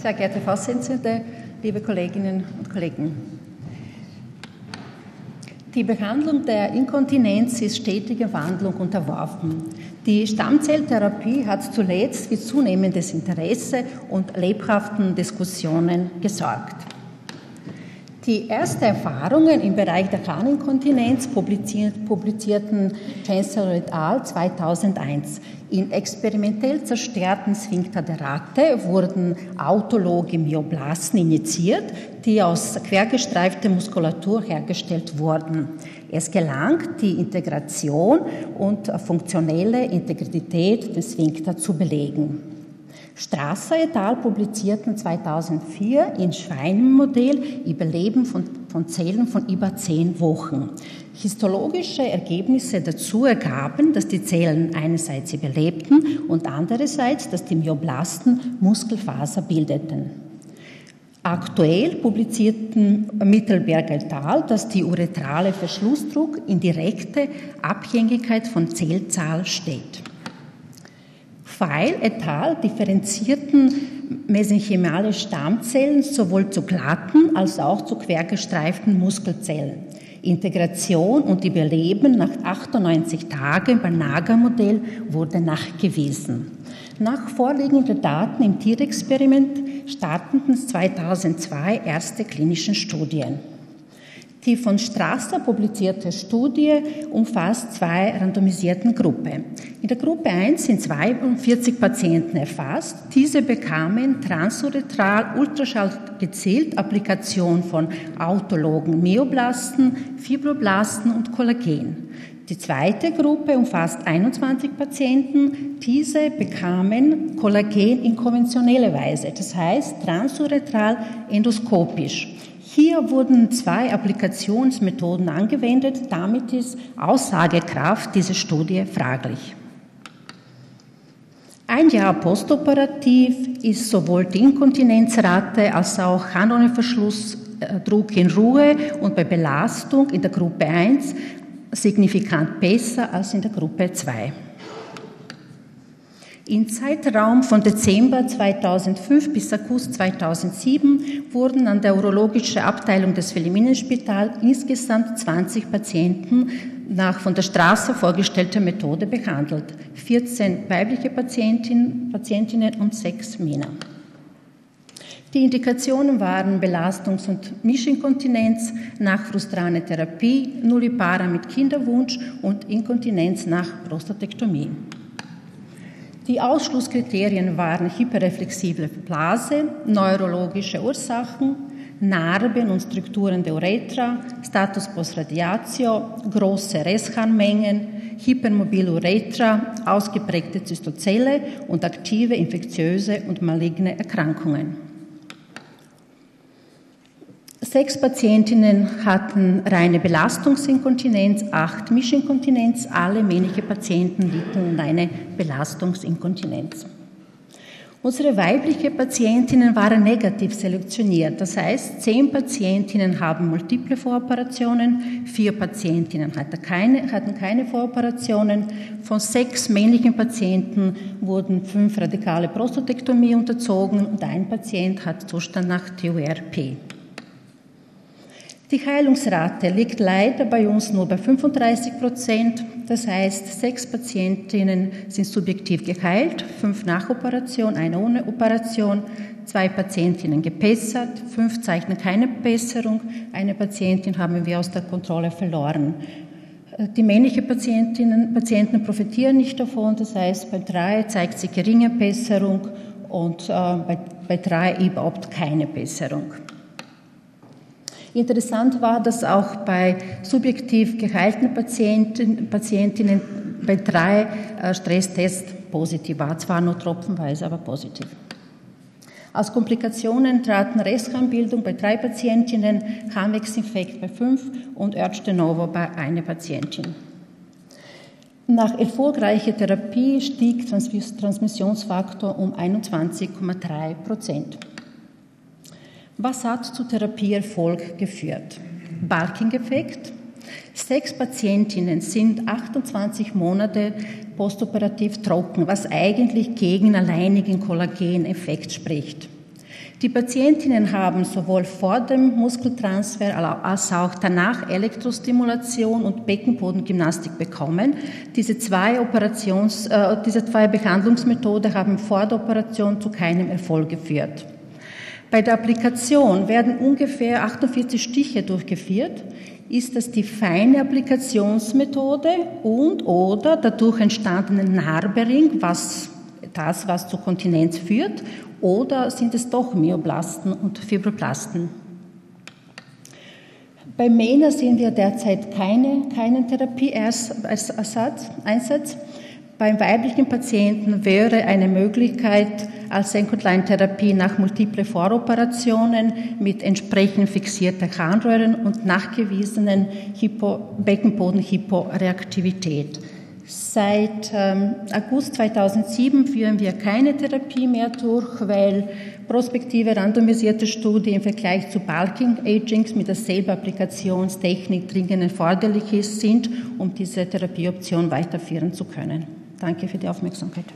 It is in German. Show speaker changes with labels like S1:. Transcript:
S1: Sehr geehrte Vorsitzende, liebe Kolleginnen und Kollegen. Die Behandlung der Inkontinenz ist stetiger Wandlung unterworfen. Die Stammzelltherapie hat zuletzt für zunehmendes Interesse und lebhaften Diskussionen gesorgt. Die ersten Erfahrungen im Bereich der Harninkontinenz publizierten Chancellor et al. 2001. In experimentell zerstörten Sphincter der Ratte wurden autologe Myoblasten injiziert, die aus quergestreifter Muskulatur hergestellt wurden. Es gelang, die Integration und funktionelle Integrität des Sphincter zu belegen. Strasser et al. publizierten 2004 in Schweinenmodell Überleben von, von Zellen von über zehn Wochen. Histologische Ergebnisse dazu ergaben, dass die Zellen einerseits überlebten und andererseits, dass die Myoblasten Muskelfaser bildeten. Aktuell publizierten Mittelberg et al., dass die uretrale Verschlussdruck in direkte Abhängigkeit von Zellzahl steht. Weil et al. differenzierten mesenchymale Stammzellen sowohl zu glatten als auch zu quergestreiften Muskelzellen. Integration und Überleben nach 98 Tagen beim Nager-Modell wurde nachgewiesen. Nach vorliegenden Daten im Tierexperiment starteten 2002 erste klinische Studien. Die von Strasser publizierte Studie umfasst zwei randomisierten Gruppen. In der Gruppe 1 sind 42 Patienten erfasst. Diese bekamen transuretral Ultraschall gezielt Applikation von autologen Myoblasten, Fibroblasten und Kollagen. Die zweite Gruppe umfasst 21 Patienten. Diese bekamen Kollagen in konventioneller Weise, das heißt transuretral endoskopisch. Hier wurden zwei Applikationsmethoden angewendet. Damit ist Aussagekraft dieser Studie fraglich. Ein Jahr postoperativ ist sowohl die Inkontinenzrate als auch Harnröhrenverschlussdruck in Ruhe und bei Belastung in der Gruppe 1 signifikant besser als in der Gruppe 2. Im Zeitraum von Dezember 2005 bis August 2007 wurden an der urologischen Abteilung des Philiminenspital insgesamt 20 Patienten nach von der Straße vorgestellter Methode behandelt. 14 weibliche Patientinnen, Patientinnen und 6 Männer. Die Indikationen waren Belastungs- und Mischinkontinenz nach frustraner Therapie, Nullipara mit Kinderwunsch und Inkontinenz nach Prostatektomie. Die Ausschlusskriterien waren hyperreflexible Blase, neurologische Ursachen, Narben und Strukturen der Uretra, Status post radiatio, große Restharnmengen, hypermobile Uretra, ausgeprägte Zystozelle und aktive infektiöse und maligne Erkrankungen. Sechs Patientinnen hatten reine Belastungsinkontinenz, acht Mischinkontinenz. Alle männliche Patienten litten an eine Belastungsinkontinenz. Unsere weiblichen Patientinnen waren negativ selektioniert. Das heißt, zehn Patientinnen haben multiple Voroperationen, vier Patientinnen hatten keine, hatten keine Voroperationen. Von sechs männlichen Patienten wurden fünf radikale Prostatektomie unterzogen und ein Patient hat Zustand nach TURP. Die Heilungsrate liegt leider bei uns nur bei 35 Prozent. Das heißt, sechs Patientinnen sind subjektiv geheilt, fünf nach Operation, eine ohne Operation, zwei Patientinnen gebessert, fünf zeichnen keine Besserung, eine Patientin haben wir aus der Kontrolle verloren. Die männlichen Patientinnen, Patienten profitieren nicht davon, das heißt, bei drei zeigt sich geringe Besserung und äh, bei, bei drei überhaupt keine Besserung. Interessant war, dass auch bei subjektiv geheilten Patienten, Patientinnen bei drei äh, Stresstests positiv war, zwar nur tropfenweise, aber positiv. Als Komplikationen traten Restharnbildung bei drei Patientinnen, Harnwegsinfekt bei fünf und Örtste Novo bei einer Patientin. Nach erfolgreicher Therapie stieg Transmissionsfaktor um 21,3 Prozent. Was hat zu Therapieerfolg geführt? Balking-Effekt. Sechs Patientinnen sind 28 Monate postoperativ trocken, was eigentlich gegen alleinigen Kollageneffekt spricht. Die Patientinnen haben sowohl vor dem Muskeltransfer als auch danach Elektrostimulation und Beckenbodengymnastik bekommen. Diese zwei, Operations, äh, diese zwei Behandlungsmethoden haben vor der Operation zu keinem Erfolg geführt. Bei der Applikation werden ungefähr 48 Stiche durchgeführt. Ist das die feine Applikationsmethode und oder dadurch entstandene Narbering, was das, was zur Kontinenz führt, oder sind es doch Myoblasten und Fibroblasten? Bei MENA sehen wir derzeit keine, keinen Therapieeinsatz. Beim weiblichen Patienten wäre eine Möglichkeit als Senkotleintherapie nach multiple Voroperationen mit entsprechend fixierter Harnröhren und nachgewiesenen Hypo Beckenbodenhyporeaktivität. Seit ähm, August 2007 führen wir keine Therapie mehr durch, weil prospektive randomisierte Studien im Vergleich zu Bulking Agings mit derselben Applikationstechnik dringend erforderlich sind, um diese Therapieoption weiterführen zu können. Danke für die Aufmerksamkeit.